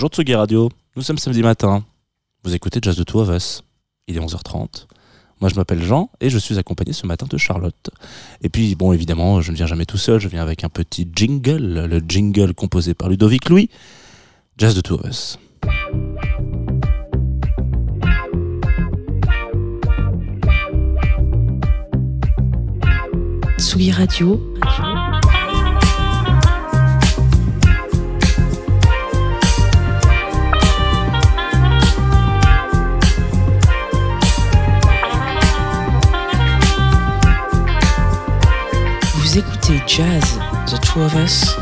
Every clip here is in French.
Bonjour Tsugi Radio, nous sommes samedi matin. Vous écoutez Jazz de Two of Us. Il est 11h30. Moi je m'appelle Jean et je suis accompagné ce matin de Charlotte. Et puis bon évidemment je ne viens jamais tout seul, je viens avec un petit jingle, le jingle composé par Ludovic Louis. Jazz de Two of Us. Tsugi Radio. Écoutez Jazz, The Two of Us,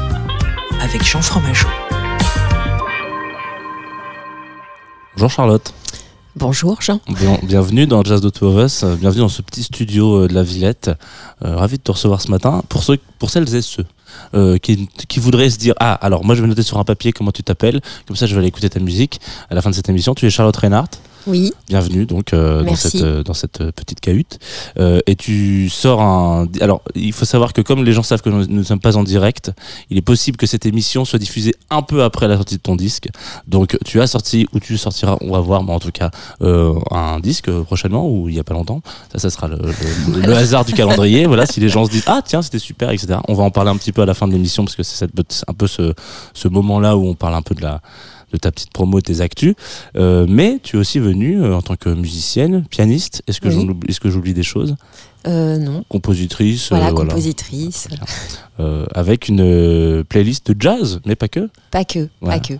avec Jean Fromageau. Bonjour Charlotte. Bonjour Jean. Bien- bienvenue dans Jazz de Two of Us, bienvenue dans ce petit studio euh, de la Villette. Euh, ravi de te recevoir ce matin. Pour, ceux, pour celles et ceux euh, qui, qui voudraient se dire Ah, alors moi je vais noter sur un papier comment tu t'appelles, comme ça je vais aller écouter ta musique. À la fin de cette émission, tu es Charlotte Reinhardt. Oui, Bienvenue donc euh, dans cette euh, dans cette euh, petite cahute. Euh, et tu sors un alors il faut savoir que comme les gens savent que nous ne sommes pas en direct il est possible que cette émission soit diffusée un peu après la sortie de ton disque. Donc tu as sorti ou tu sortiras on va voir mais en tout cas euh, un disque euh, prochainement ou il y a pas longtemps. Ça ça sera le, le- le hasard du calendrier. Voilà si les gens se disent ah tiens c'était super etc on va en parler un petit peu à la fin de l'émission parce que c'est cette- c'est un peu ce ce moment là où on parle un peu de la de ta petite promo, tes actus. Euh, mais tu es aussi venue euh, en tant que musicienne, pianiste. Est-ce que Oui. est-ce j'oublie des choses? Euh, non. Compositrice, Voilà, voilà. compositrice. Avec une playlist de jazz, mais pas que. Pas que, Voilà. pas que.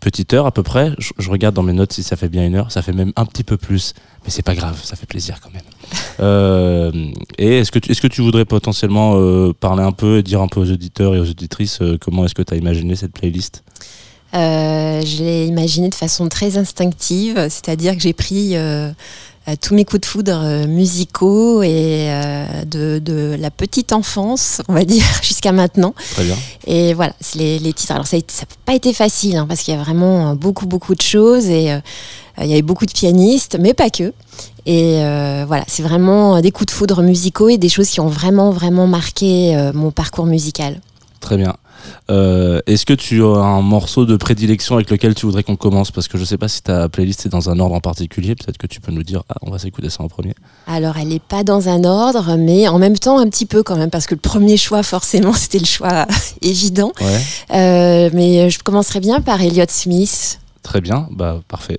Petite heure à peu près. Je, je regarde dans mes notes si ça fait bien une heure. Ça fait même un petit peu plus. Mais c'est pas grave, ça fait plaisir quand même. Euh, et est-ce que, tu- est-ce que tu voudrais potentiellement euh, parler un peu et dire un peu aux auditeurs et aux auditrices euh, comment est-ce que tu as imaginé cette playlist? Euh, je l'ai imaginé de façon très instinctive, c'est-à-dire que j'ai pris euh, euh, tous mes coups de foudre musicaux et euh, de, de la petite enfance, on va dire, jusqu'à maintenant. Très bien. Et voilà, c'est les, les titres. Alors ça n'a pas été facile, hein, parce qu'il y a vraiment beaucoup, beaucoup de choses et il y avait beaucoup de pianistes, mais pas que. Et euh, voilà, c'est vraiment des coups de foudre musicaux et des choses qui ont vraiment, vraiment marqué euh, mon parcours musical. Très bien. Euh, Est-ce que tu as un morceau de prédilection avec lequel tu voudrais qu'on commence? Parce que je sais pas si ta playlist est dans un ordre en particulier. Peut-être que tu peux nous dire, ah, on va s'écouter ça en premier. Alors, elle n'est pas dans un ordre, mais en même temps un petit peu quand même, parce que le premier choix, forcément, c'était le choix évident. Ouais. Euh, mais je commencerai bien par Elliott Smith. Très bien. Bah, parfait.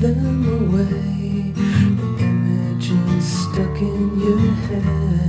them away. The images stuck in your head.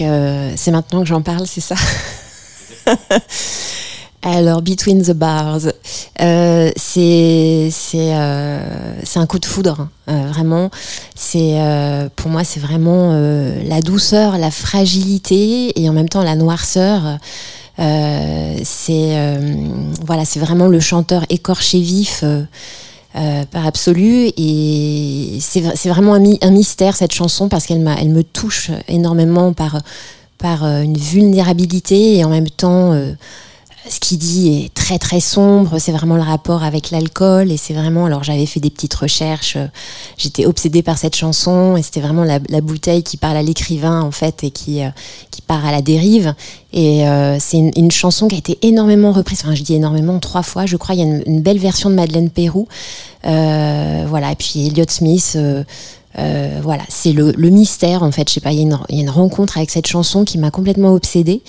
Euh, c'est maintenant que j'en parle, c'est ça? Alors, Between the Bars, euh, c'est euh, un coup de foudre, hein. Euh, vraiment. C'est euh, pour moi, c'est vraiment la douceur, la fragilité et en même temps la noirceur. C'est voilà, c'est vraiment le chanteur écorché vif. Euh, par absolu. Et c'est vra- c'est vraiment un, mystère cette chanson parce qu'elle elle me touche énormément par par euh, une vulnérabilité et en même temps euh, ce qu'il dit est très très sombre, c'est vraiment le rapport avec l'alcool. Et c'est vraiment, alors j'avais fait des petites recherches, euh, j'étais obsédée par cette chanson. Et c'était vraiment la, bouteille qui parle à l'écrivain en fait et qui, euh, qui part à la dérive. Et euh, c'est une, chanson qui a été énormément reprise, enfin je dis énormément, trois fois je crois, il y a une, belle version de Madeleine Pérou, Euh, voilà, et puis Elliott Smith... euh, voilà, c'est le, mystère en fait. Je sais pas, il y, a une- rencontre avec cette chanson qui m'a complètement obsédée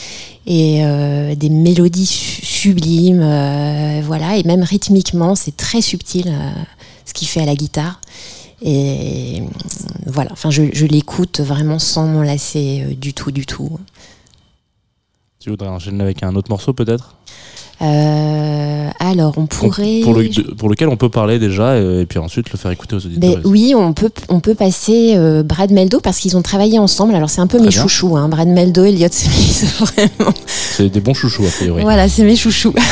et euh, des mélodies su- sublimes, euh, voilà, et même rythmiquement, c'est très subtil ce qu'il fait à la guitare. Et voilà, enfin, je, je l'écoute vraiment sans m'en lasser du tout, du tout. Tu voudrais enchaîner avec un autre morceau peut-être? Euh, alors, on pourrait. pour, le- de- pour lequel on peut parler déjà et, et puis ensuite le faire écouter aux auditeurs. Ben oui, on peut, on peut passer euh, Brad Meldo parce qu'ils ont travaillé ensemble. Alors, c'est un peu Très mes bien. chouchous, hein, Brad Meldo et Elliott Smith, vraiment. C'est des bons chouchous a priori. Voilà, c'est mes chouchous.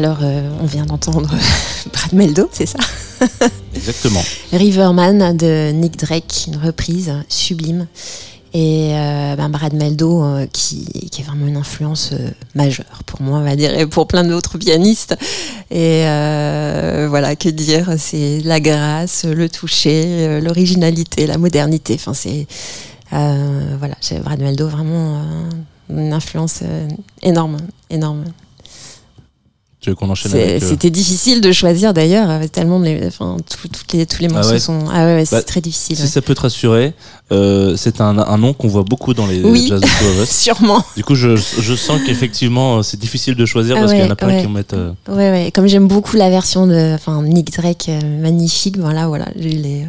alors euh, on vient d'entendre Brad Meldo, c'est ça Exactement. Riverman de Nick Drake, une reprise sublime. Et euh, ben, Brad Meldo, euh, qui, qui est vraiment une influence majeure pour moi, on va dire, et pour plein d'autres pianistes. Et voilà, que dire, c'est la grâce, le toucher, l'originalité, la modernité. Enfin, c'est voilà, Brad Meldo vraiment une influence énorme, énorme. Tu veux qu'on enchaîne avec. euh, C'était difficile de choisir d'ailleurs, avec tellement les, enfin, tout- toutes les, tous les Ah morceaux ouais sont. Ah ouais, ouais, c'est Bah, très difficile. Si ouais. ça peut te rassurer, euh, c'est un, un nom qu'on voit beaucoup dans les Oui. Jazz. Sûrement. Du coup, je, je sens qu'effectivement, euh, c'est difficile de choisir Ah parce qu'il y en a plein qui mettent. euh, Ouais, ouais. Comme j'aime beaucoup la version de, Nick Drake, magnifique. Voilà, voilà. J'ai eu les,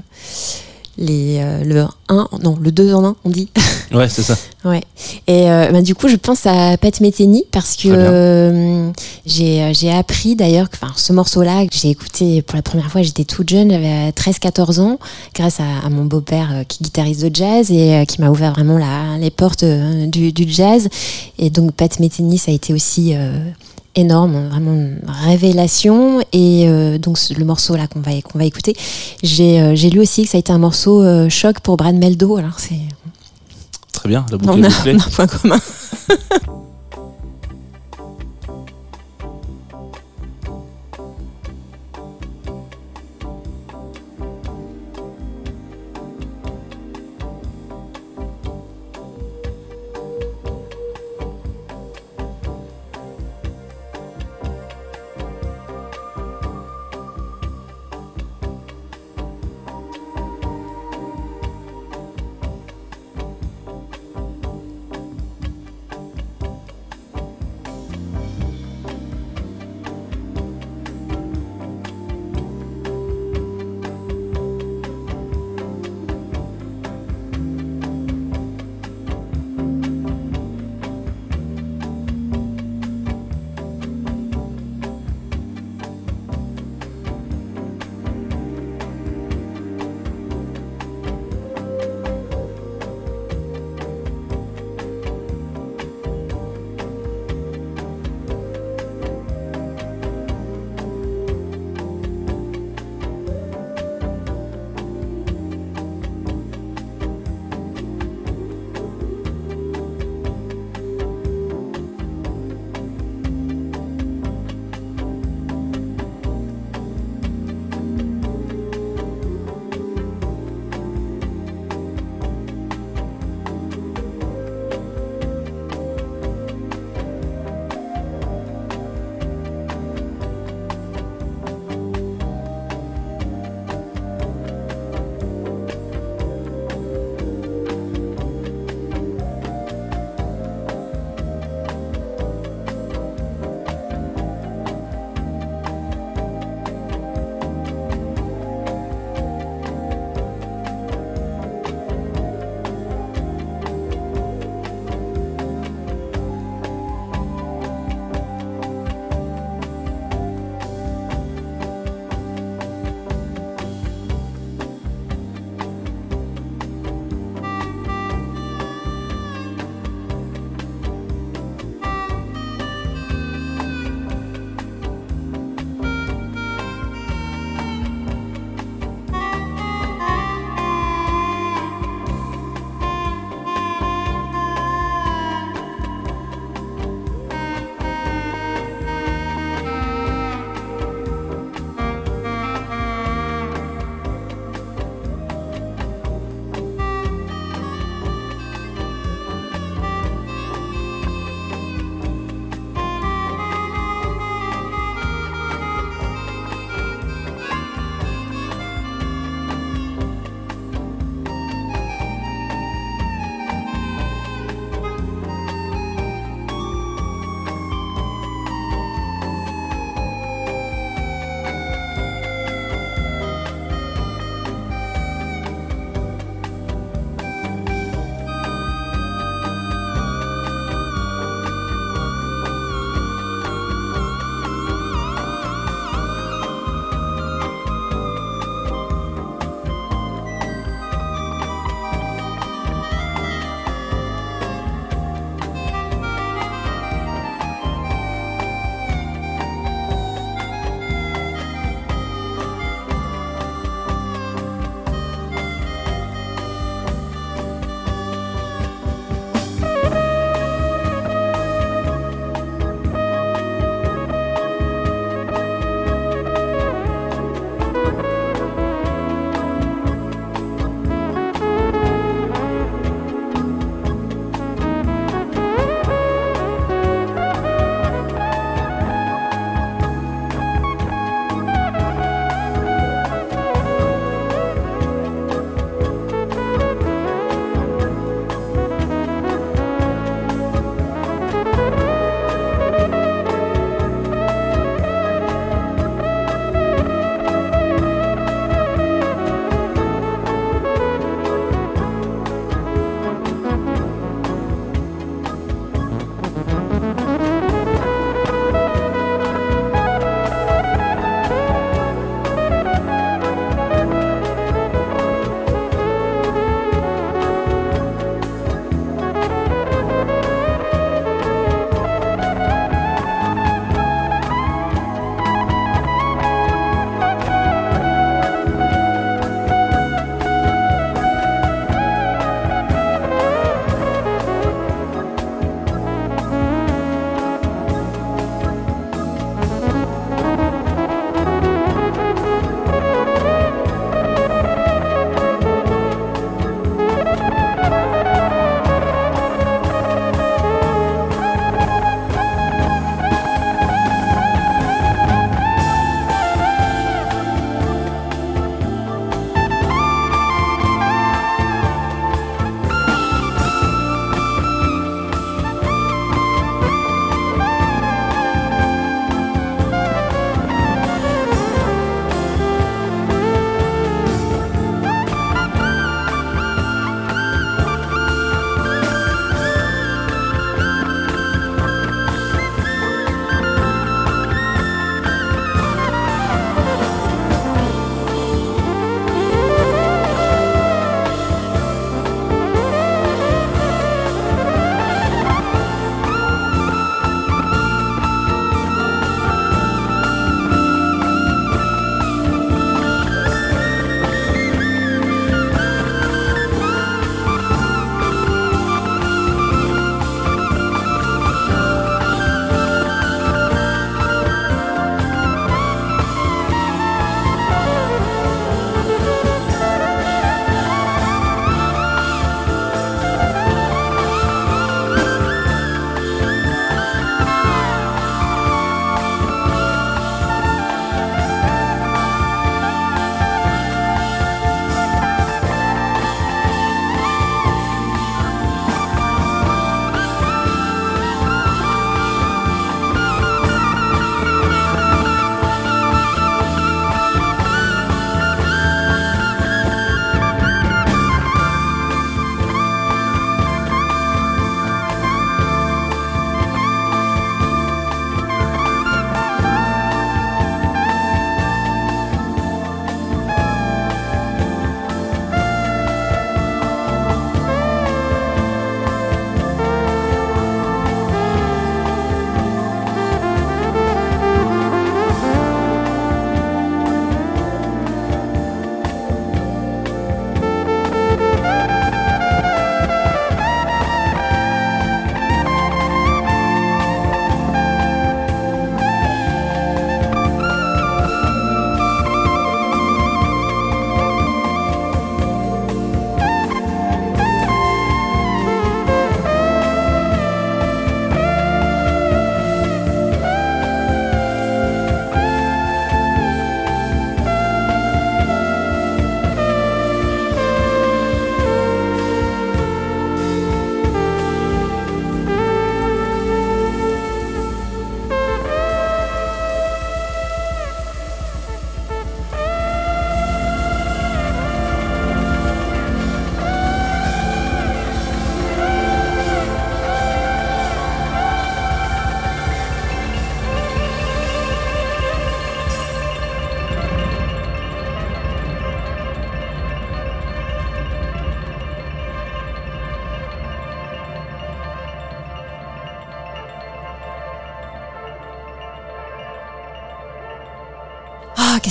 les, euh, le 1, non, le 2 en 1, on dit. Ouais, c'est ça. Ouais. Et euh, bah, du coup, je pense à Pat Metheny parce que euh, j'ai j'ai appris d'ailleurs que ce morceau-là, que j'ai écouté pour la première fois, j'étais toute jeune, j'avais 13-14 ans, grâce à, à mon beau-père qui est guitariste de jazz et qui m'a ouvert vraiment la, les portes du, du jazz. Et donc, Pat Metheny, ça a été aussi. Énorme, vraiment une révélation. Et euh, donc le morceau là qu'on va, qu'on va écouter, j'ai euh, lu aussi que ça a été un morceau euh, choc pour Brad Meldo. Alors c'est Très bien, la boucle on est a, bouclée. on a un point commun.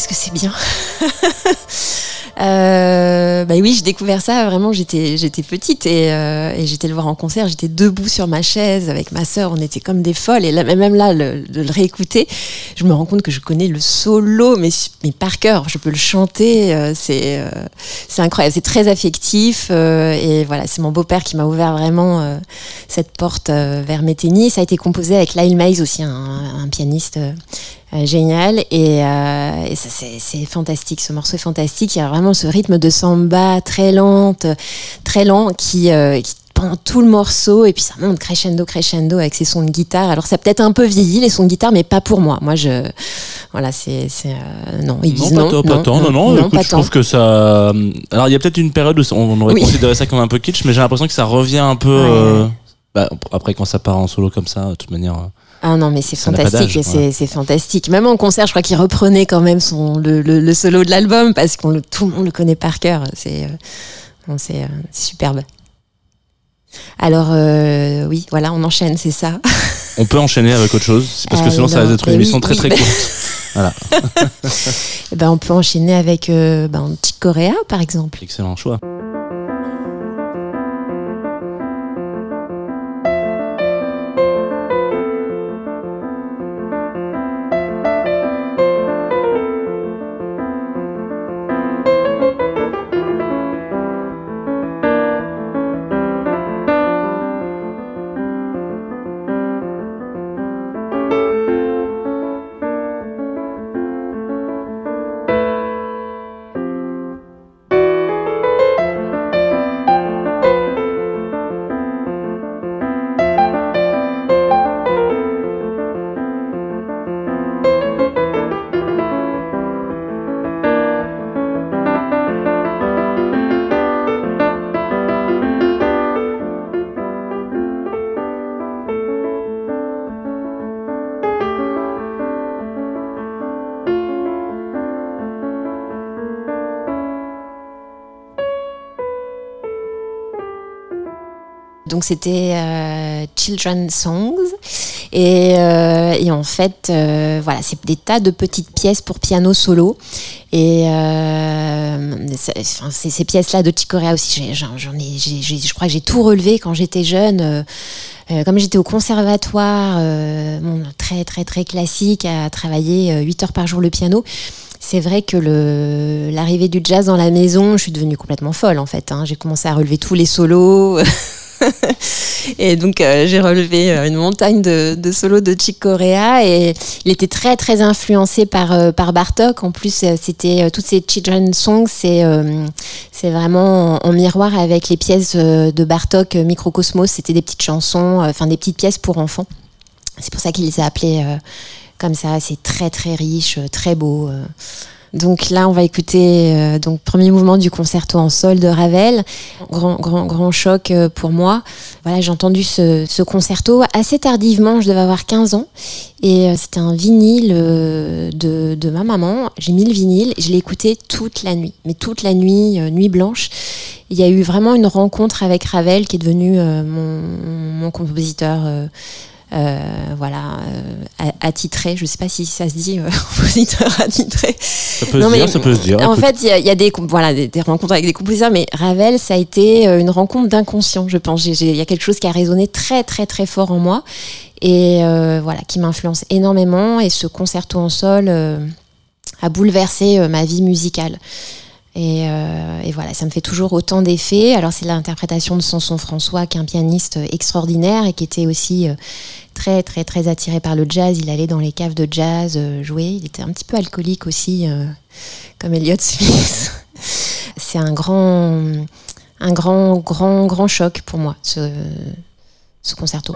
qu'est-ce que c'est bien Euh, bah oui, j'ai découvert ça vraiment. J'étais, j'étais petite et, euh, et j'étais le voir en concert. J'étais debout sur ma chaise avec ma sœur. On était comme des folles. Et même là, de le réécouter, je me rends compte que je connais le solo, mais, par cœur. Je peux le chanter. euh, c'est, c'est incroyable. C'est très affectif. et voilà, c'est mon beau-père qui m'a ouvert vraiment cette porte vers Métény. Ça a été composé avec Lyle Mays aussi, un pianiste. Euh, génial et, euh, et ça c'est fantastique ce morceau est fantastique il y a vraiment ce rythme de samba très lente très lent qui, euh, qui pendant tout le morceau et puis ça monte crescendo crescendo avec ses sons de guitare alors ça a peut-être un peu vieilli les sons de guitare mais pas pour moi moi je voilà c'est euh, non ils disent pas non pas tant, non, non, écoute, pas je tant. trouve que ça. Alors, il y a peut-être une période où on aurait Oui. considéré ça comme un peu kitsch, mais j'ai l'impression que ça revient un peu. Ouais, euh, bah, après, quand ça part en solo comme ça, de toute manière. Euh, Ah non, mais c'est fantastique, c'est fantastique. Même en concert, je crois qu'il reprenait quand même son le, le- le solo de l'album parce qu'on le- tout le monde le connaît par cœur. C'est euh, euh, superbe. Alors euh, oui, voilà, on enchaîne, c'est ça. On peut enchaîner avec autre chose, parce que sinon ça va être une oui, émission très oui, très bah- courte. Eh ben, on peut enchaîner avec euh, ben, Chick Corea, par exemple. Excellent choix. C'était euh, Children's Songs et, euh, en fait euh, voilà c'est des tas de petites pièces pour piano solo et euh, c'est- ces pièces là de Chick Corea aussi j'en ai je crois que j'ai tout relevé quand j'étais jeune comme j'étais au conservatoire très très très classique à travailler 8 heures par jour le piano c'est vrai que le- l'arrivée du jazz dans la maison, je suis devenue complètement folle en fait. hein. J'ai commencé à relever tous les solos. et donc euh, j'ai relevé euh, une montagne de, solos de Chick Corea et il était très très influencé par, euh, Bartok. En plus, c'était toutes ces children's songs, c'est vraiment en, en miroir avec les pièces de Bartok, Microcosmos. C'était des petites chansons, enfin des petites pièces pour enfants. C'est pour ça qu'il les a appelées comme ça. C'est très très riche, très beau. Donc là, on va écouter euh, donc premier mouvement du concerto en sol de Ravel. Grand grand grand choc euh, pour moi. Voilà, j'ai entendu ce, ce concerto assez tardivement. Je devais avoir 15 ans et euh, c'était un vinyle de, de ma maman. J'ai mis le vinyle et je l'ai écouté toute la nuit, mais toute la nuit, nuit blanche. Il y a eu vraiment une rencontre avec Ravel qui est devenu mon, mon compositeur. Euh, voilà, euh, attitré, je sais pas si ça se dit, euh, compositeur attitré. Ça peut Non, se mais dire, ça peut se dire. En Écoute, fait, il y a, il y a des, voilà, des, des rencontres avec des compositeurs, mais Ravel, ça a été une rencontre d'inconscient, je pense. Il y a quelque chose qui a résonné très, très, très fort en moi et euh, voilà, qui m'influence énormément. Et ce concerto en sol euh, a bouleversé euh, ma vie musicale. Et, euh, et voilà, ça me fait toujours autant d'effets. Alors c'est l'interprétation de Samson François, qui est un pianiste extraordinaire et qui était aussi euh, très très très attiré par le jazz. Il allait dans les caves de jazz euh, jouer. Il était un petit peu alcoolique aussi, comme Elliott Smith. c'est un grand, un grand grand grand choc pour moi ce concerto.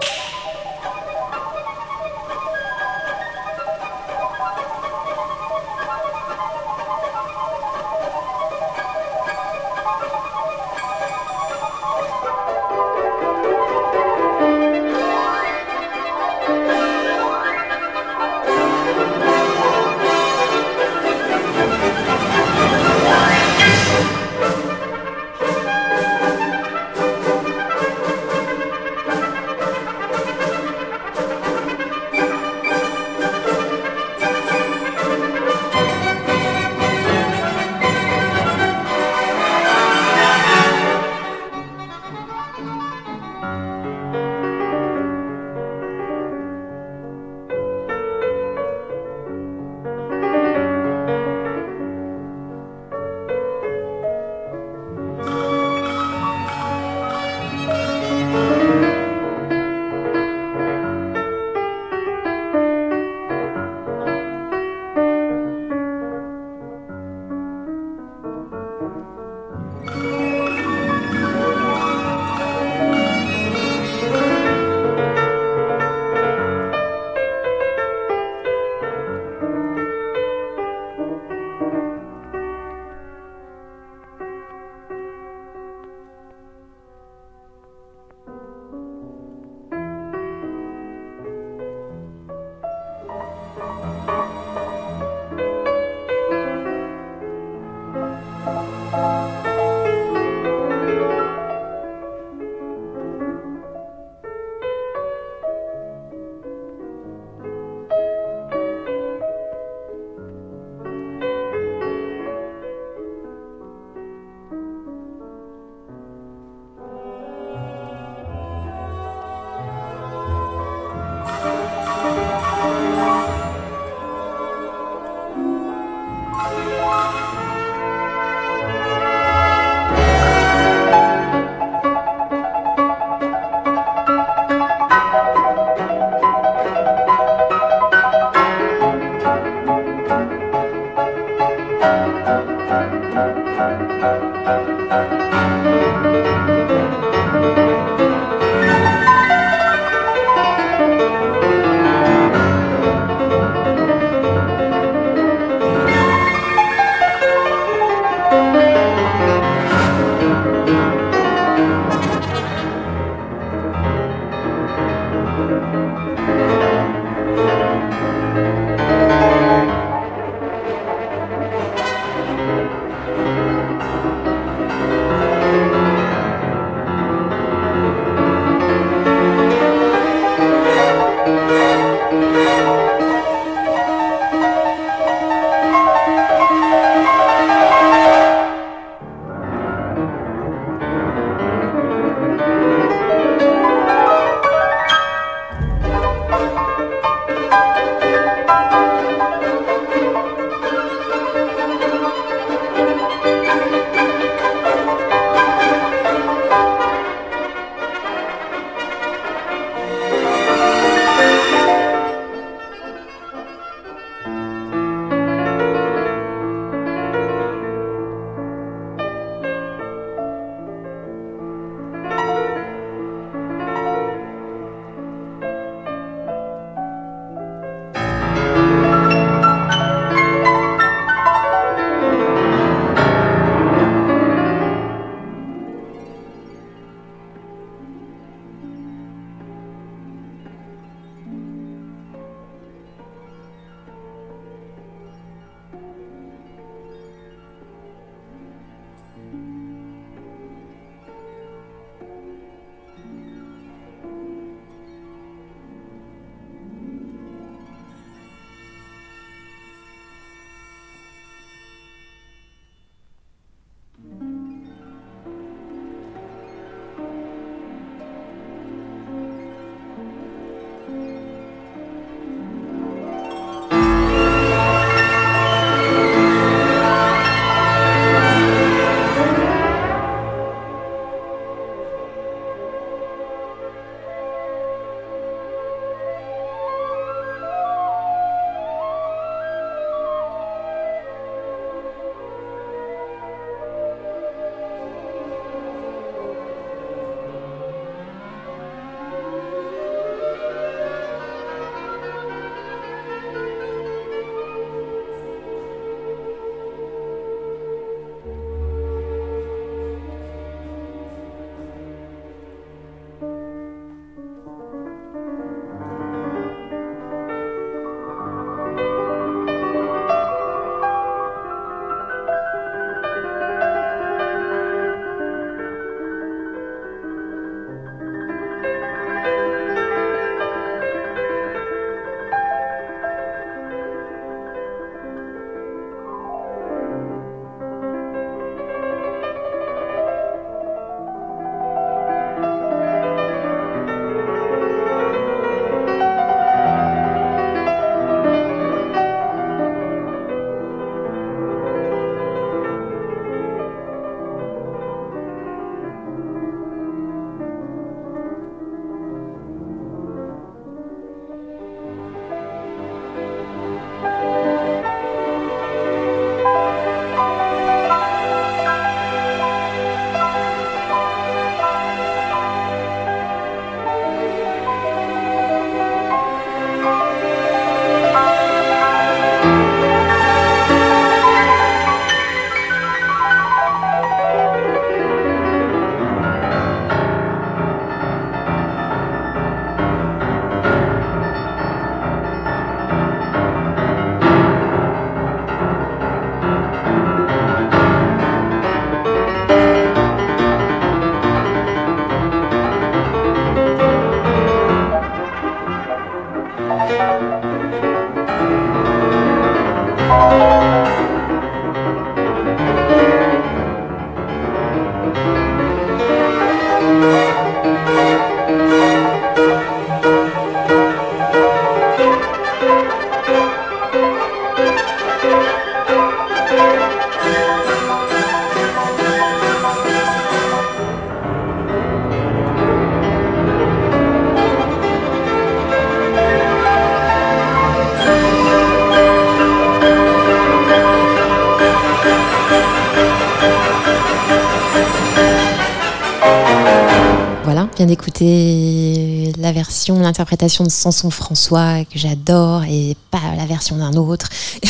Version, l'interprétation de Samson François que j'adore et pas la version d'un autre.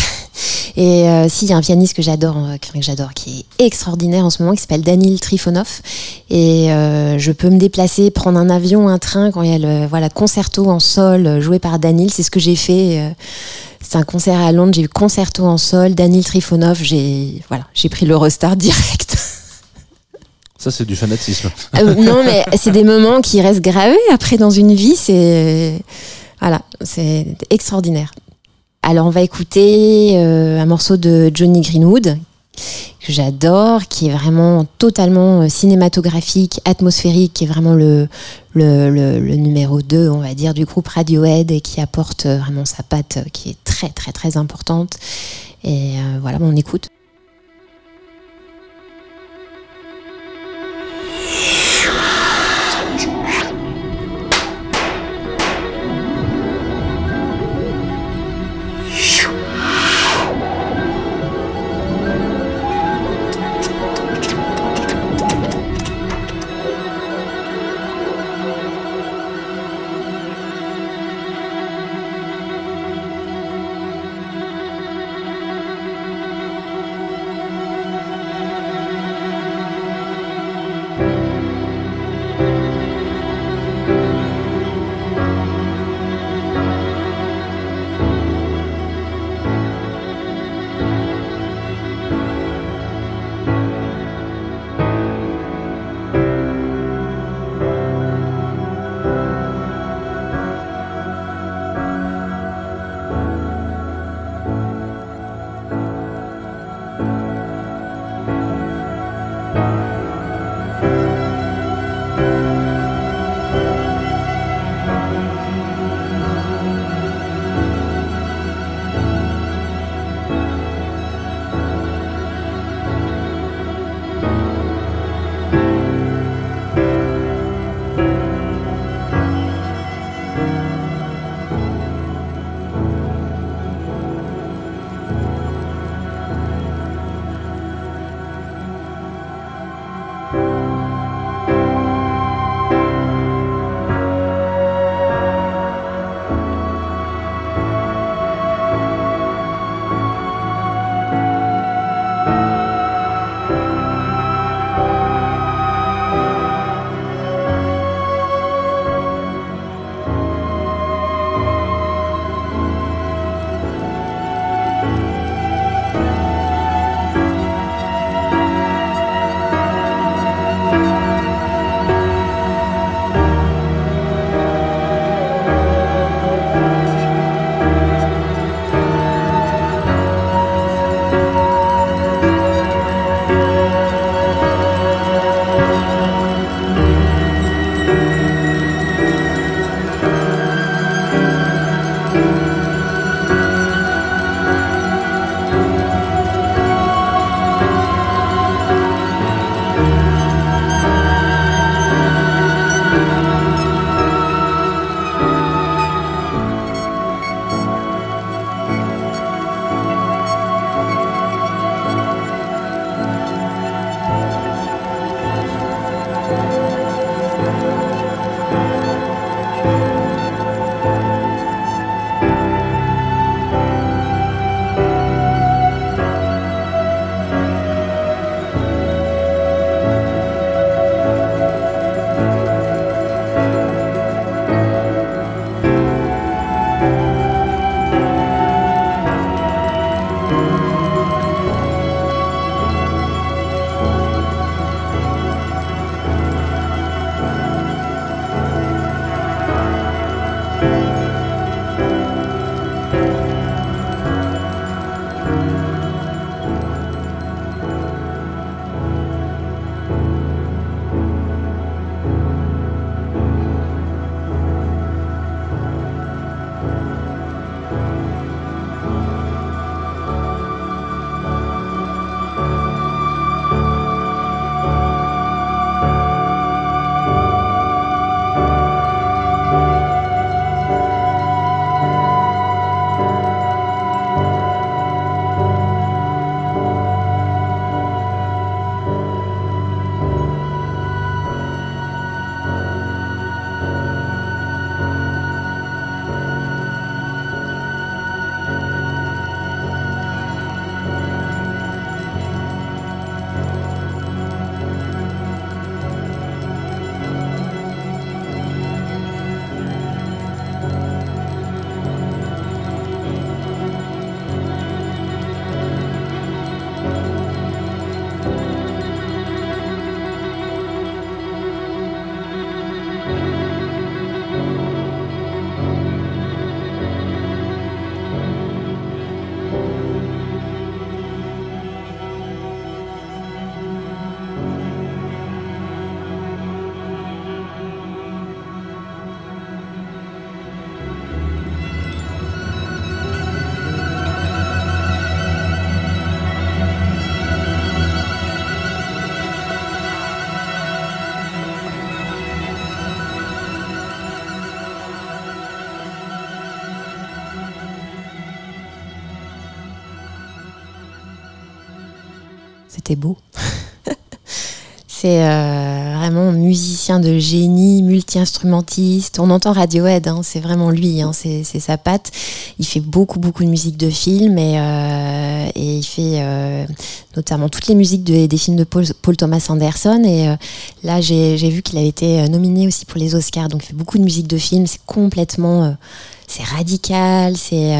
Et euh, s'il y a un pianiste que j'adore, euh, que j'adore, qui est extraordinaire en ce moment, qui s'appelle Danil Trifonov. Et euh, je peux me déplacer, prendre un avion, un train quand il y a le voilà concerto en sol euh, joué par Danil. C'est ce que j'ai fait. c'est un concert à Londres. J'ai eu concerto en sol, Danil Trifonov. J'ai voilà, j'ai pris l'Eurostar direct. Ça, c'est du fanatisme. Euh, non, mais c'est des moments qui restent gravés après dans une vie. C'est voilà, c'est extraordinaire. Alors on va écouter euh, un morceau de Johnny Greenwood que j'adore, qui est vraiment totalement euh, cinématographique, atmosphérique, qui est vraiment le, le, numéro 2, on va dire, du groupe Radiohead et qui apporte euh, vraiment sa patte euh, qui est très très très importante. Et euh, voilà, on écoute. Beau. C'est euh, vraiment musicien de génie, multi-instrumentiste. On entend Radiohead, hein, c'est vraiment lui, hein, c'est sa patte. Il fait beaucoup, beaucoup de musique de film et, euh, il fait euh, notamment toutes les musiques de- des films de Paul, Thomas Anderson. Et euh, là, j'ai vu qu'il avait été nominé aussi pour les Oscars. Donc, il fait beaucoup de musique de film. C'est complètement. c'est radical, c'est.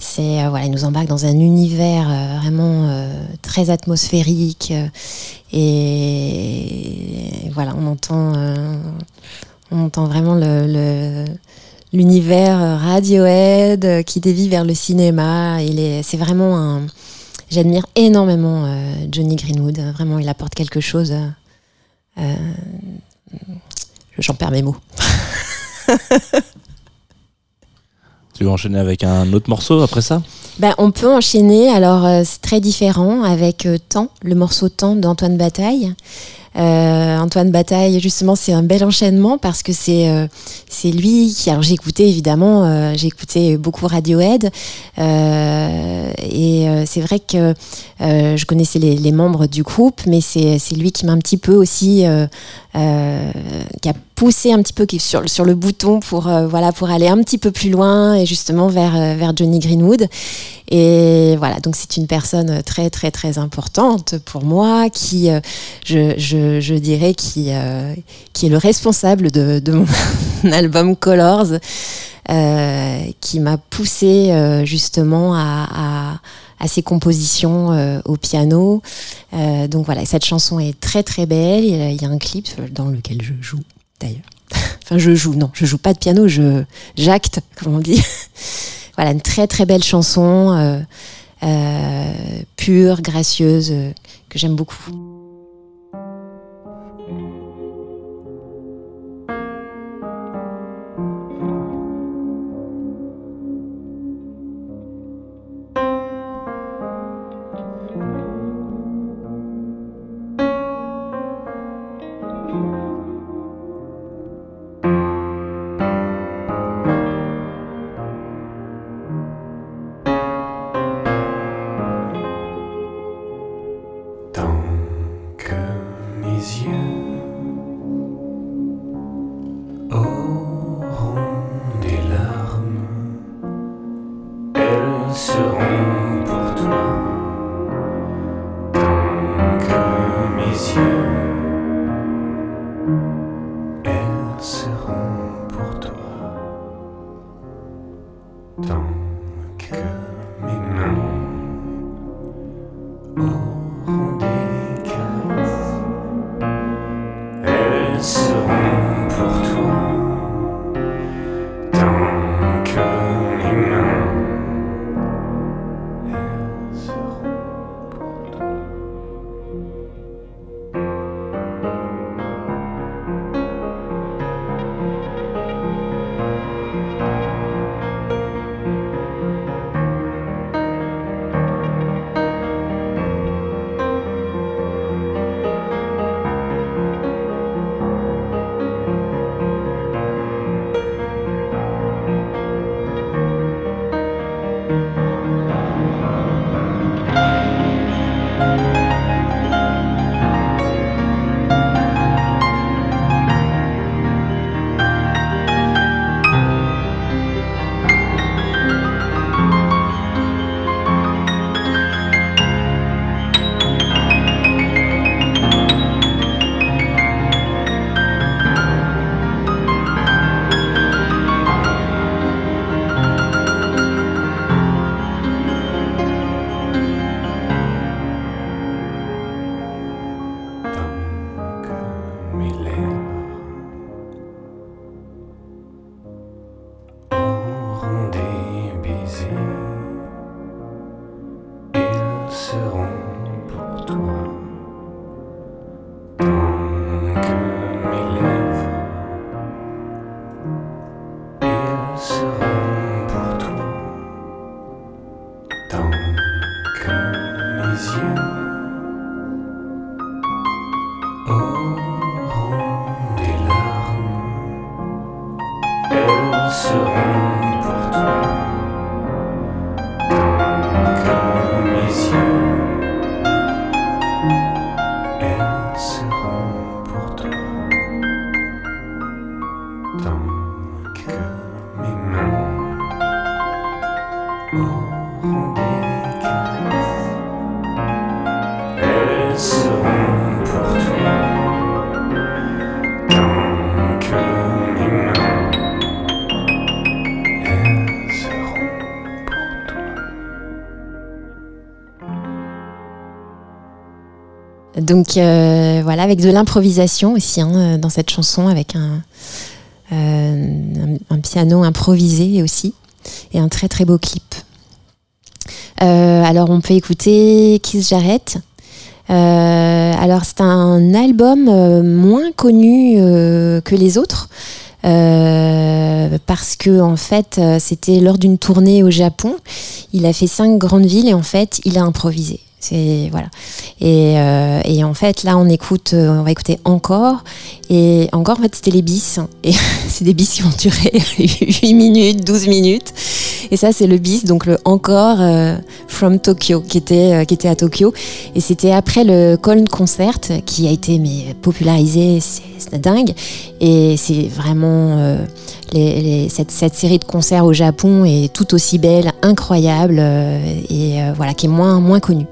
C'est euh, voilà, il nous embarque dans un univers euh, vraiment euh, très atmosphérique et voilà, on entend, on entend vraiment le, le- l'univers Radiohead qui dévie vers le cinéma. C'est vraiment un, j'admire énormément Johnny Greenwood. Vraiment, il apporte quelque chose. euh, j'en perds mes mots. Tu veux enchaîner avec un autre morceau après ça? Ben, on peut enchaîner, alors euh, c'est très différent avec euh, le morceau Temps d'Antoine Bataille. Euh, Antoine Bataille, justement, c'est un bel enchaînement parce que c'est euh, c'est lui qui. Alors j'ai écouté évidemment, euh, j'ai écouté beaucoup Radiohead euh, et euh, c'est vrai que euh, je connaissais les, membres du groupe, mais c'est lui qui m'a un petit peu aussi qui a poussé un petit peu sur, sur le bouton pour voilà pour aller un petit peu plus loin et justement vers vers Johnny Greenwood. Et voilà, donc c'est une personne très très très importante pour moi qui, euh, je, dirais, qui, euh, qui est le responsable de, mon album Colors, euh, qui m'a poussé justement à, à, ses compositions au piano. Donc voilà, cette chanson est très très belle. Il y a un clip dans lequel je joue d'ailleurs. enfin, je joue, non, je joue pas de piano, je j'acte, comme on dit. Voilà, une très très belle chanson, euh, euh, pure, gracieuse, euh, que j'aime beaucoup. Donc euh, voilà, avec de l'improvisation aussi hein, dans cette chanson, avec un, euh, un, piano improvisé aussi, et un très très beau clip. Euh, alors on peut écouter Kiss Jarrett. Euh, alors c'est un album euh, moins connu euh, que les autres. euh, parce que en fait euh, c'était lors d'une tournée au Japon il a fait cinq grandes villes et en fait il a improvisé c'est voilà. Et, euh, et en fait là on écoute euh, on va écouter encore. Et encore en fait c'était les bis. Et c'est des bis qui vont durer 8 minutes 12 minutes. Et ça c'est le bis donc le encore euh, from Tokyo qui était qui était à Tokyo. Et c'était après le Colne Concert qui a été mais popularisé. C'est dingue. Et c'est vraiment les- cette, cette série de concerts au Japon est tout aussi belle incroyable et voilà qui est moins moins connue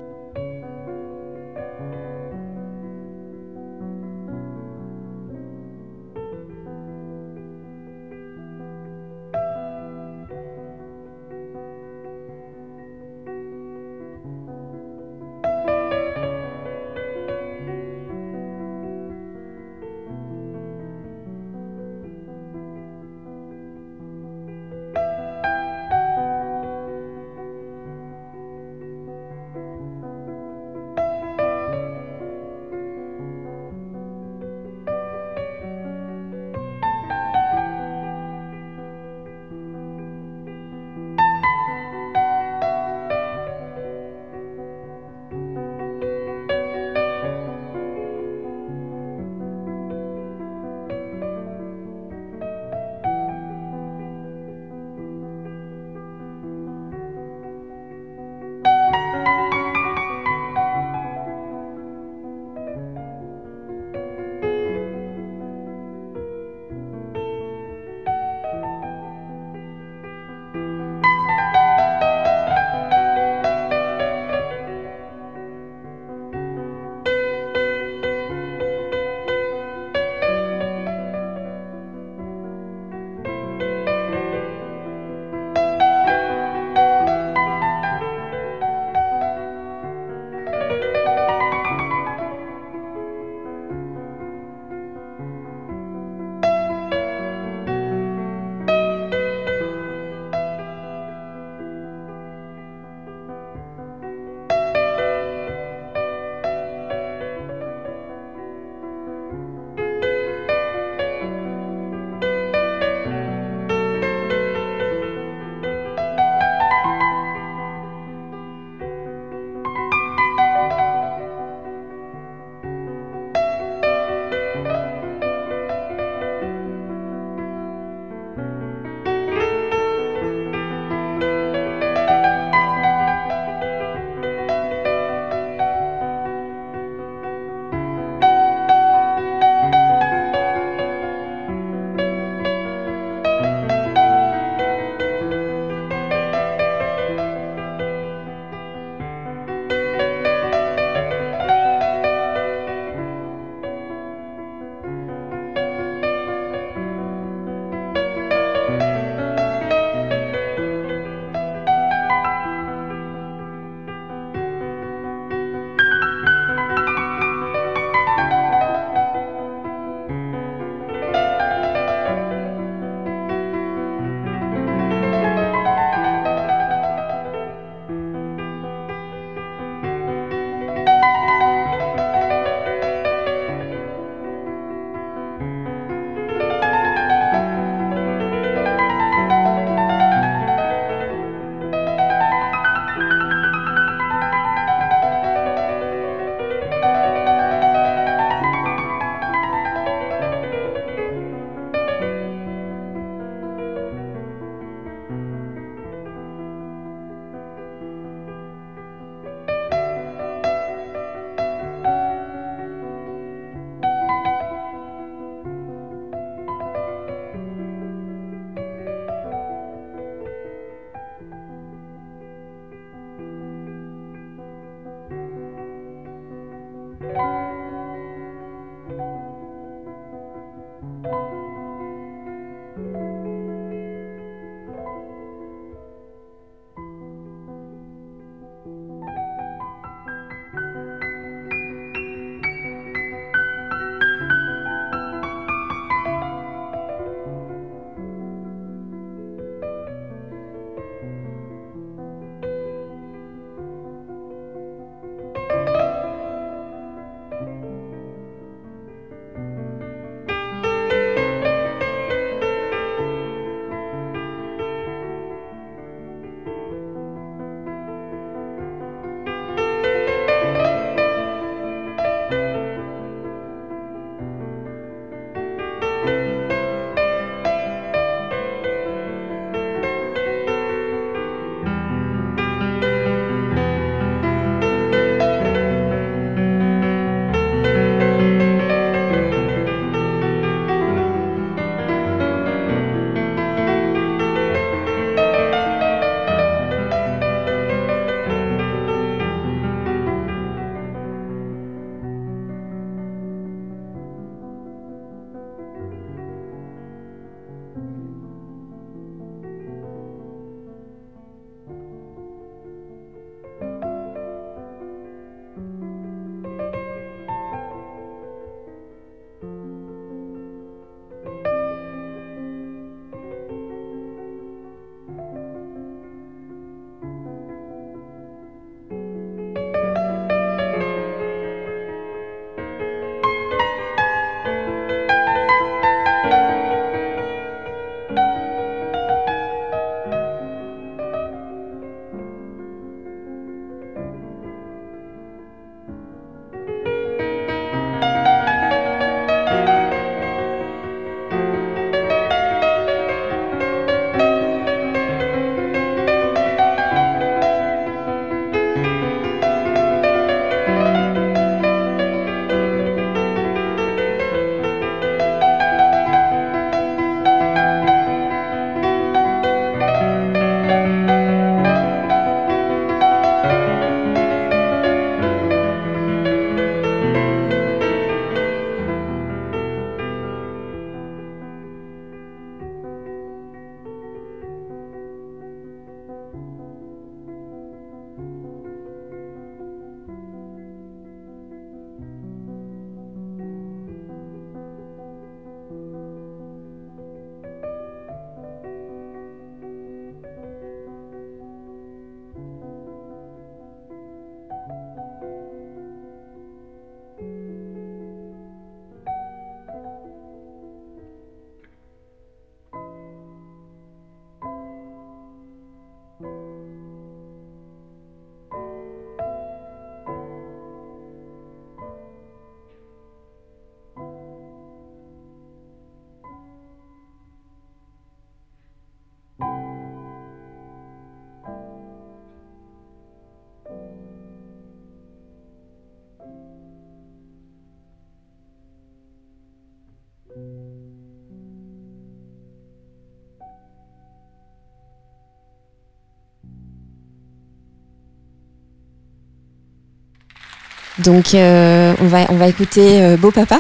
Donc euh, on va on va écouter euh, Beau Papa,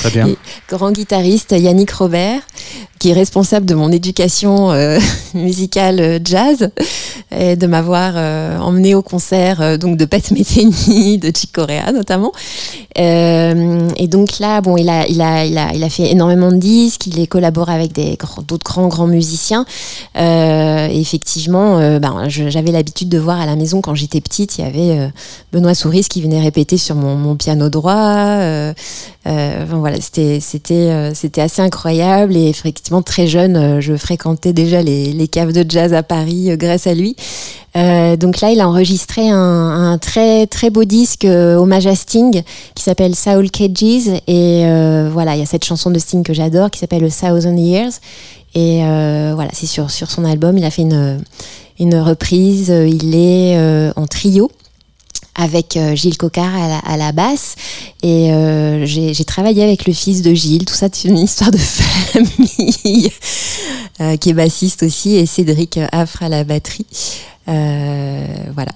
Très bien. Et- grand guitariste Yannick Robert, qui est responsable de mon éducation euh, musicale euh, jazz et de m'avoir euh, emmené au concert euh, donc de Pat Metheny, de Chick Corea notamment. Euh, et donc là, bon, il a, il a, il a, il a fait énormément de disques. Il est collaboré avec d'autres grands, grands musiciens. Euh, et effectivement, euh, ben, j'avais l'habitude de voir à la maison quand j'étais petite, il y avait Benoît Souris qui venait répéter sur mon, piano droit. Euh, enfin, voilà, c'était, c'était, c'était assez incroyable. Et effectivement, très jeune, je fréquentais déjà les, les caves de jazz à Paris grâce à lui. Euh, donc là, il a enregistré un, un très très beau disque euh, hommage à Sting qui s'appelle Soul Cages et euh, voilà, il y a cette chanson de Sting que j'adore qui s'appelle A Thousand Years et euh, voilà, c'est sur sur son album. Il a fait une une reprise. Il est euh, en trio avec euh, Gilles Cocard à la, à la basse et euh, j'ai travaillé avec le fils de Gilles. Tout ça, c'est une histoire de famille euh, qui est bassiste aussi et Cédric Affre à la batterie. Euh, voilà.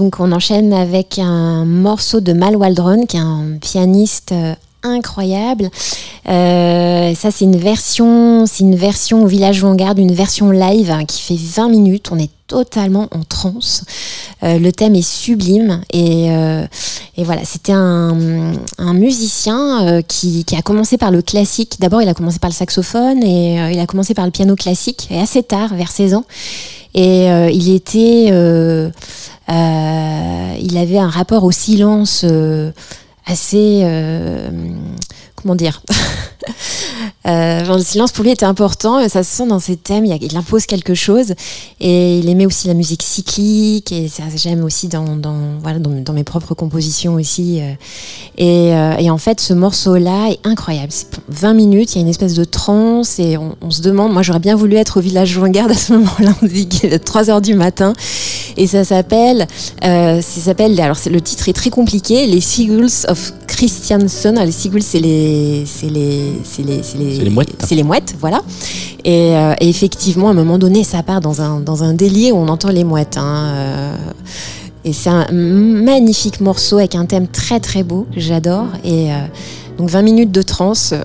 Donc on enchaîne avec un morceau de Mal Waldron, qui est un pianiste euh, incroyable. Euh, ça c'est une version, c'est une version au village Vanguard, une version live hein, qui fait 20 minutes. On est totalement en transe. Euh, le thème est sublime et, voilà, c'était un, musicien qui, qui a commencé par le classique. D'abord, il a commencé par le saxophone et il a commencé par le piano classique et assez tard, vers 16 ans. Et il était, il avait un rapport au silence euh, assez, euh, comment dire, Euh, le silence pour lui était important, ça se sent dans ses thèmes, il, impose quelque chose, et il aimait aussi la musique cyclique, et ça j'aime aussi dans, mes propres compositions aussi. euh. Et, euh, et en fait, ce morceau-là est incroyable. C'est pour 20 minutes, il y a une espèce de transe, et on, se demande, moi j'aurais bien voulu être au village Vanguard à ce moment-là, on dit est 3 heures du matin, et ça s'appelle, ça s'appelle, alors le titre est très compliqué, les Seagulls of Christianson. Les Seagulls, c'est les, les, c'est les, c'est les, C'est les mouettes. c'est les mouettes, voilà. Et, euh, et effectivement, à un moment donné, ça part dans un, dans un délire où on entend les mouettes. hein, euh, et c'est un magnifique morceau avec un thème très très beau, que j'adore. Et euh, donc 20 minutes de trance.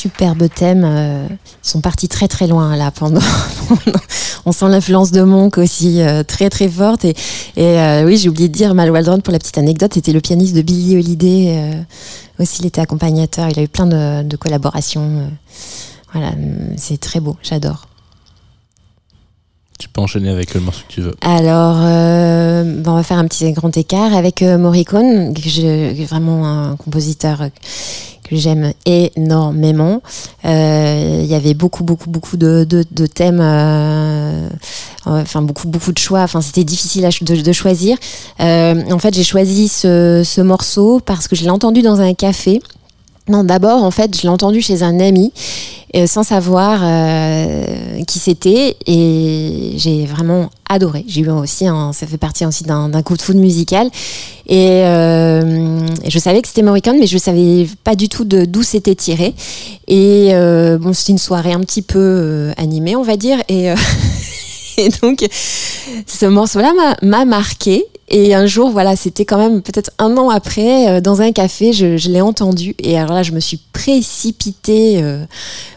superbe thème. euh, ils sont partis très très loin là pendant. On sent l'influence de Monk aussi euh, très très forte. Et, euh, oui, j'ai oublié de dire, Mal Waldron, pour la petite anecdote, c'était le pianiste de Billy Holiday. aussi, il était accompagnateur. Il a eu plein de, collaborations. voilà, c'est très beau. J'adore. Tu peux enchaîner avec le morceau que tu veux. Alors, euh, bon, on va faire un petit grand écart avec euh, Morricone, que je, vraiment un compositeur que j'aime énormément. Euh, Il y avait beaucoup, beaucoup, beaucoup de, de, thèmes, euh, enfin beaucoup, beaucoup de choix. Enfin, c'était difficile de, choisir. En fait, j'ai choisi ce, ce morceau parce que je l'ai entendu dans un café. Non, d'abord, en fait, je l'ai entendu chez un ami, euh, sans savoir euh, qui c'était, et j'ai vraiment adoré. J'ai eu aussi, un, ça fait partie aussi d'un coup de foudre musical, et, euh, je savais que c'était Morricone, mais je savais pas du tout de- d'où c'était tiré. Et bon, c'était une soirée un petit peu animée, on va dire, et, et donc ce morceau-là m'a marqué. Et un jour, voilà, c'était quand même peut-être un an après, euh, dans un café, je, l'ai entendu. Et alors là, je me suis précipitée euh,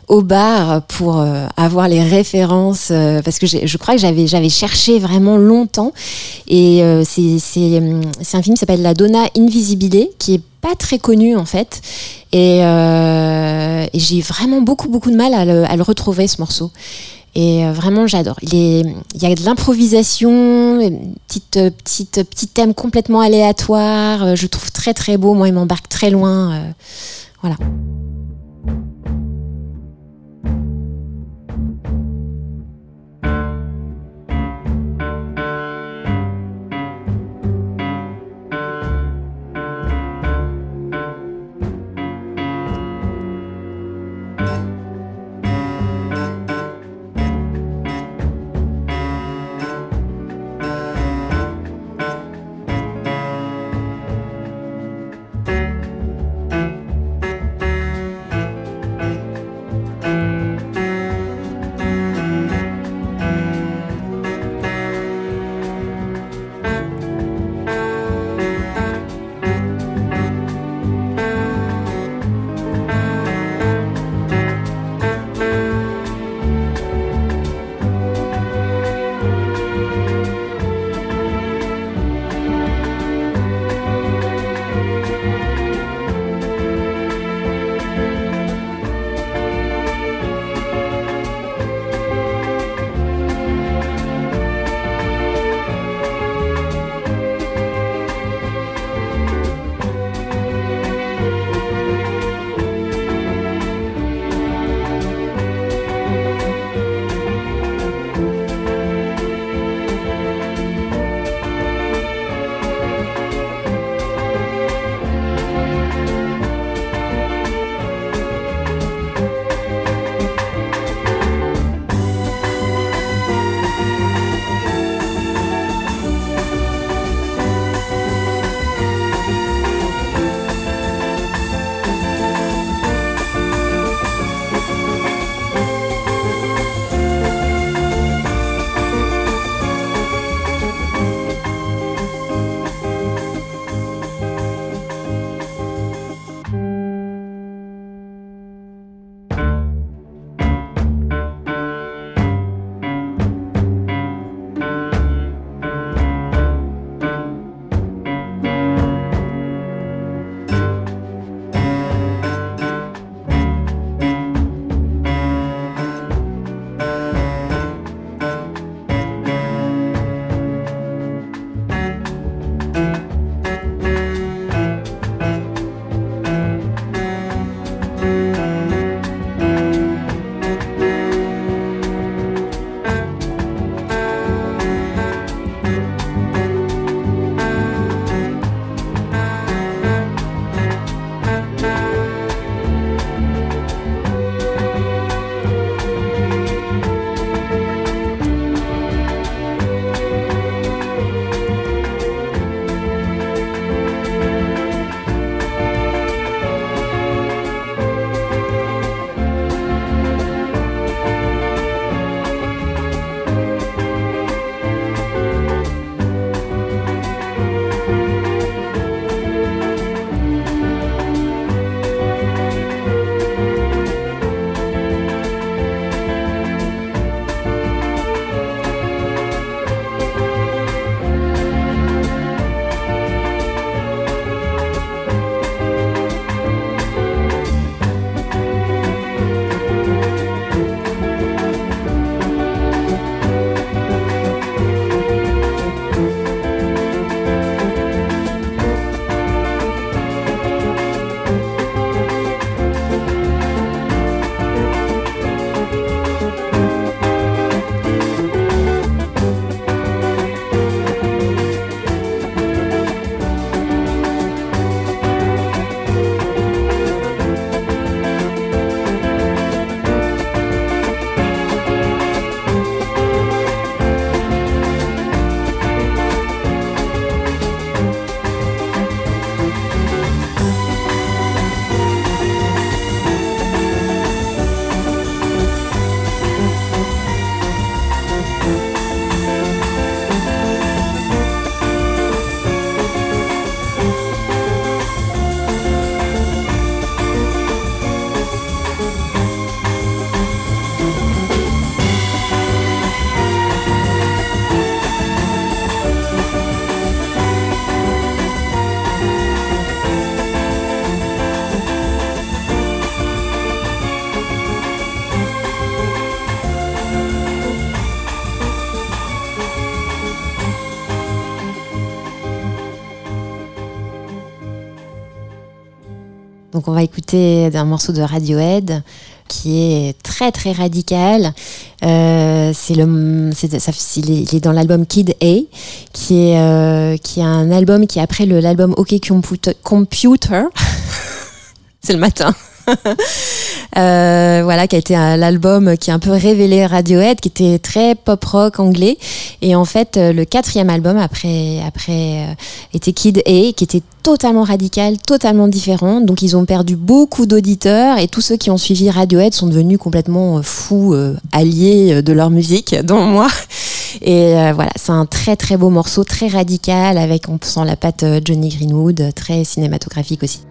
au bar pour euh, avoir les références, parce que je crois que j'avais cherché vraiment longtemps. Et c'est c'est, un film qui s'appelle La Donna Invisibile, qui est pas très connu en fait. Et, j'ai vraiment beaucoup beaucoup de mal à le retrouver ce morceau. Et euh, vraiment, j'adore. Il, y a de l'improvisation, une petite, euh, petite, petit thème complètement aléatoire. euh, Je trouve très très beau. Moi, il m'embarque très loin. euh, voilà. Donc on va écouter un morceau de Radiohead qui est très très radical. Euh, c'est le, ça, il, est, dans l'album Kid A, qui est euh, qui est un album qui est après l'album OK. Computer. c'est le matin. Euh, voilà, qui a été l'album qui a un peu révélé Radiohead, qui était très pop rock anglais. Et en fait, euh, le quatrième album après, après euh, était Kid A, qui était totalement radical, totalement différent. Donc ils ont perdu beaucoup d'auditeurs et tous ceux qui ont suivi Radiohead sont devenus complètement euh, fous, euh, alliés euh, de leur musique, dont moi. Et euh, voilà, c'est un très très beau morceau, très radical, avec on sent la patte Johnny Greenwood, très cinématographique aussi.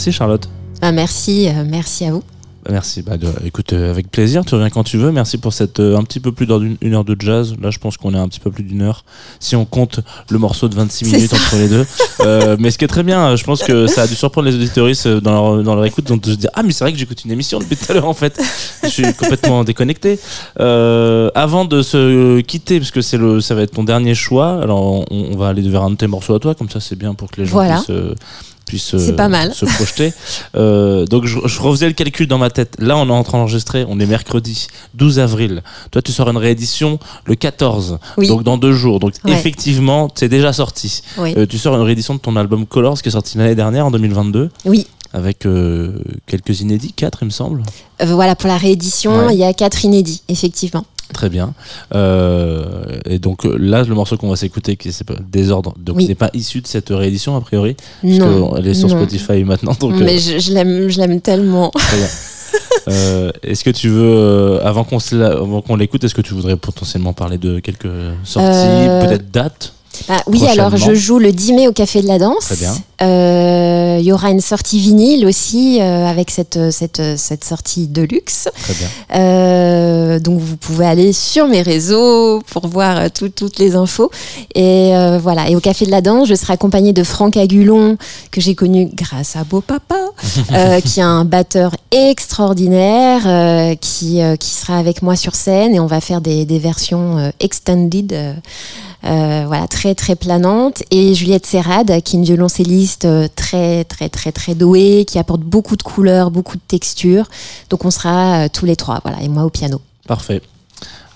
Merci Charlotte. Bah, merci, euh, merci à vous. Bah, Merci. Bah, écoute, euh, avec plaisir. Tu reviens quand tu veux. Merci pour cette euh, un petit peu plus d'une une heure de jazz. Là, je pense qu'on est un petit peu plus d'une heure. Si on compte le morceau de 26 C'est minutes ça. entre les deux. Euh, mais ce qui est très bien, je pense que ça a dû surprendre les auditoristes dans leur, dans leur écoute. Donc de se dire, ah, mais c'est vrai que j'écoute une émission depuis tout à l'heure, en fait. Je suis complètement déconnecté. Euh, avant de se quitter, parce que c'est le, ça va être ton dernier choix. Alors, on, on va aller vers un de tes morceaux à toi. Comme ça, c'est bien pour que les gens Voilà. puissent, C'est euh, pas mal. se projeter. Euh, donc je, je refaisais le calcul dans ma tête. Là, on est en train d'enregistrer. On est mercredi 12 avril. Toi, tu sors une réédition le 14. Oui. Donc dans deux jours. Donc Ouais. effectivement, c'est déjà sorti. Oui. Euh, tu sors une réédition de ton album Colors qui est sorti l'année dernière en 2022 Oui. avec euh, quelques inédits, quatre il me semble. Euh, voilà, pour la réédition, Ouais. il y a quatre inédits, effectivement. Très bien. Euh, et donc euh, là, le morceau qu'on va s'écouter, qui c'est Désordre, donc Oui. n'est pas issu de cette réédition a priori, Non. parce qu'elle est sur non. Spotify maintenant. Donc euh, Mais je, je l'aime, je l'aime tellement. Très bien. Euh, est-ce que tu veux, euh, avant qu'on se la- avant qu'on l'écoute, est-ce que tu voudrais potentiellement parler de quelques sorties, Euh, peut-être dates Ah, oui, alors je joue le 10 mai au Café de la Danse. Très bien. Euh, Il y aura une sortie vinyle aussi euh, avec cette, cette, cette sortie de luxe. Très bien. Euh, donc vous pouvez aller sur mes réseaux pour voir euh, tout- toutes les infos. Et euh, voilà. Et au Café de la Danse, je serai accompagnée de Franck Agulon que j'ai connu grâce à Beau Papa, euh, qui est un batteur extraordinaire, euh, qui euh, qui sera avec moi sur scène et on va faire des, des versions euh, extended. euh, euh, voilà, très très planante. Et Juliette Serrade, qui est une violoncelliste euh, très très très très douée, qui apporte beaucoup de couleurs, beaucoup de textures. Donc on sera euh, tous les trois, voilà, et moi au piano. Parfait.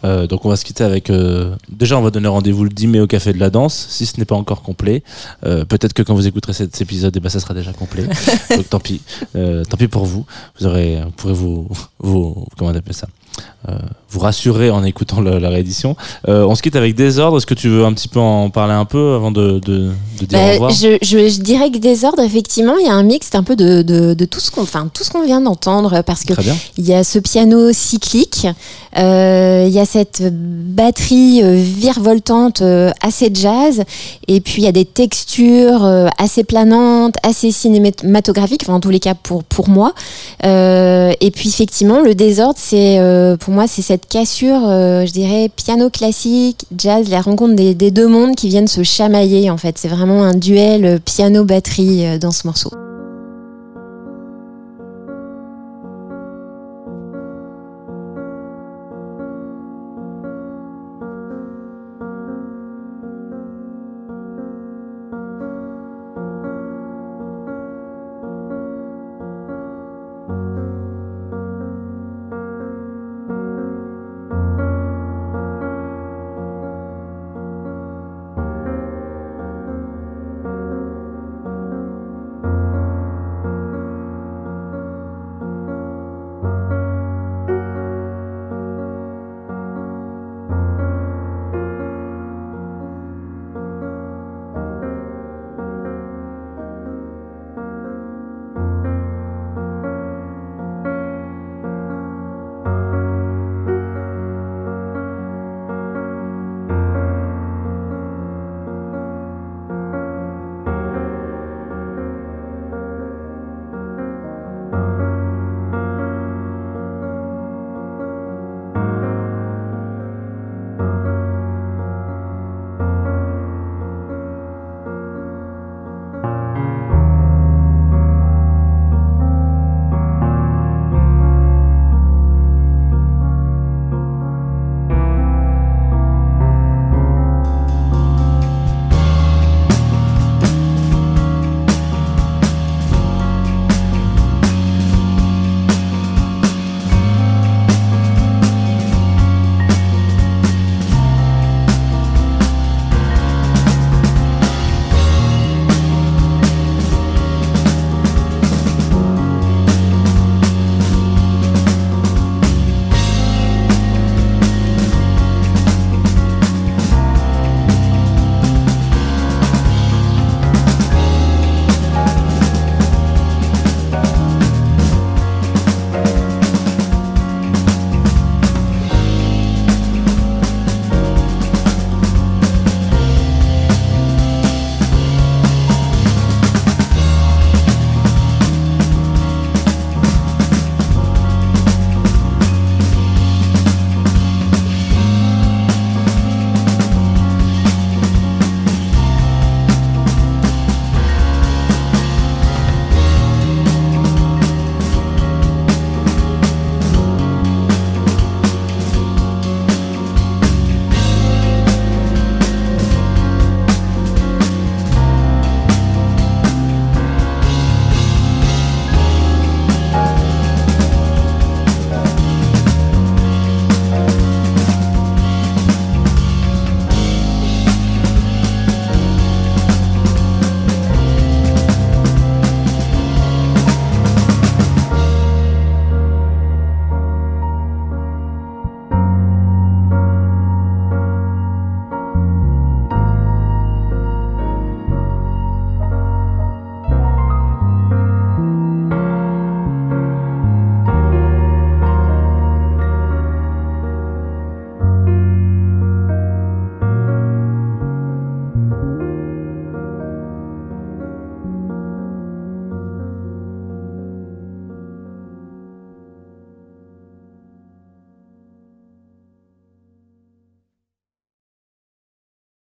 Euh, donc on va se quitter avec. euh, déjà, on va donner rendez-vous le 10 mai au Café de la Danse, si ce n'est pas encore complet. Euh, Peut-être que quand vous écouterez cet épisode, eh ben, ça sera déjà complet. donc tant pis. Tant pis pour vous. Vous aurez, vous pourrez vous, vous comment on appelle ça? Vous rassurer en écoutant le- la réédition. Euh, on se quitte avec Désordre. Est-ce que tu veux un petit peu en parler un peu avant de, de, de dire au Bah, revoir je, je, je dirais que Désordre, effectivement, il y a un mix un peu de, tout ce qu'on enfin, qu'on vient d'entendre, parce que. Il y a ce piano cyclique, euh, il y a cette batterie euh, virevoltante euh, assez jazz, et puis il y a des textures assez planantes, assez cinématographiques, enfin en tous les cas pour, pour moi. Euh, et puis effectivement, le désordre, c'est pour moi, c'est cette cassure, euh, je dirais, piano classique, jazz, la rencontre des, des deux mondes qui viennent se chamailler en fait. C'est vraiment un duel piano-batterie euh, dans ce morceau.